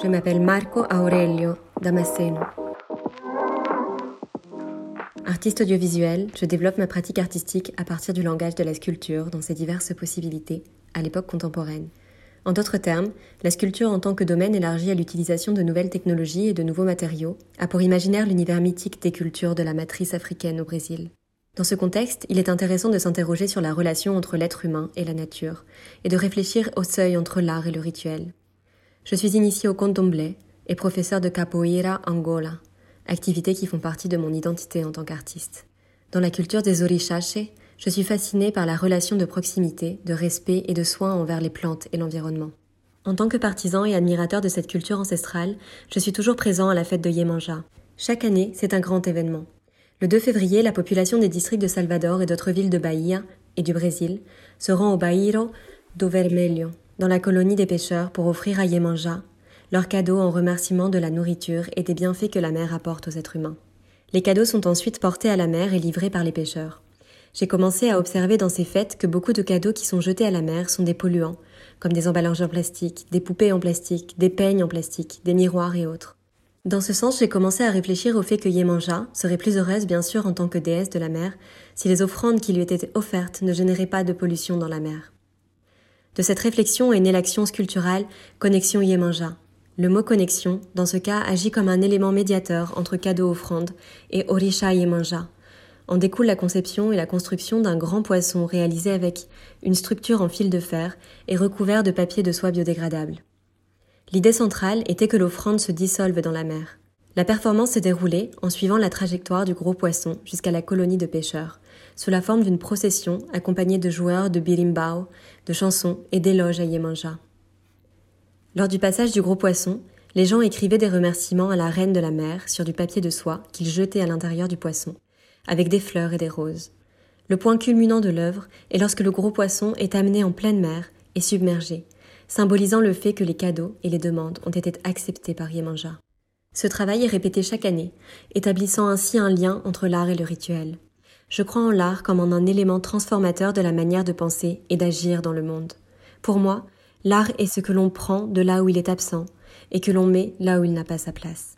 Je m'appelle Marco Aurelio Damasceno. Artiste audiovisuel, je développe ma pratique artistique à partir du langage de la sculpture dans ses diverses possibilités à l'époque contemporaine. En d'autres termes, la sculpture en tant que domaine élargi à l'utilisation de nouvelles technologies et de nouveaux matériaux a pour imaginaire l'univers mythique des cultures de la matrice africaine au Brésil. Dans ce contexte, il est intéressant de s'interroger sur la relation entre l'être humain et la nature, et de réfléchir au seuil entre l'art et le rituel. Je suis initié au candomblé et professeur de capoeira Angola, activités qui font partie de mon identité en tant qu'artiste. Dans la culture des orixaches, je suis fascinée par la relation de proximité, de respect et de soin envers les plantes et l'environnement. En tant que partisan et admirateur de cette culture ancestrale, je suis toujours présent à la fête de Yemanja. Chaque année, c'est un grand événement. Le 2 février, la population des districts de Salvador et d'autres villes de Bahia et du Brésil se rend au Bairro do Vermelho, dans la colonie des pêcheurs, pour offrir à Yemanja leur cadeau en remerciement de la nourriture et des bienfaits que la mer apporte aux êtres humains. Les cadeaux sont ensuite portés à la mer et livrés par les pêcheurs. J'ai commencé à observer dans ces fêtes que beaucoup de cadeaux qui sont jetés à la mer sont des polluants, comme des emballages en plastique, des poupées en plastique, des peignes en plastique, des miroirs et autres. Dans ce sens, j'ai commencé à réfléchir au fait que Yemanja serait plus heureuse, bien sûr, en tant que déesse de la mer, si les offrandes qui lui étaient offertes ne généraient pas de pollution dans la mer. De cette réflexion est née l'action sculpturale Connexion Yemanja. Le mot connexion, dans ce cas, agit comme un élément médiateur entre cadeau-offrande et Orisha Yemanja. En découle la conception et la construction d'un grand poisson réalisé avec une structure en fil de fer et recouvert de papier de soie biodégradable. L'idée centrale était que l'offrande se dissolve dans la mer. La performance s'est déroulée en suivant la trajectoire du gros poisson jusqu'à la colonie de pêcheurs, sous la forme d'une procession accompagnée de joueurs de birimbao, de chansons et d'éloges à Yemanja. Lors du passage du gros poisson, les gens écrivaient des remerciements à la reine de la mer sur du papier de soie qu'ils jetaient à l'intérieur du poisson, avec des fleurs et des roses. Le point culminant de l'œuvre est lorsque le gros poisson est amené en pleine mer et submergé, symbolisant le fait que les cadeaux et les demandes ont été acceptés par Yemanja. Ce travail est répété chaque année, établissant ainsi un lien entre l'art et le rituel. Je crois en l'art comme en un élément transformateur de la manière de penser et d'agir dans le monde. Pour moi, l'art est ce que l'on prend de là où il est absent et que l'on met là où il n'a pas sa place.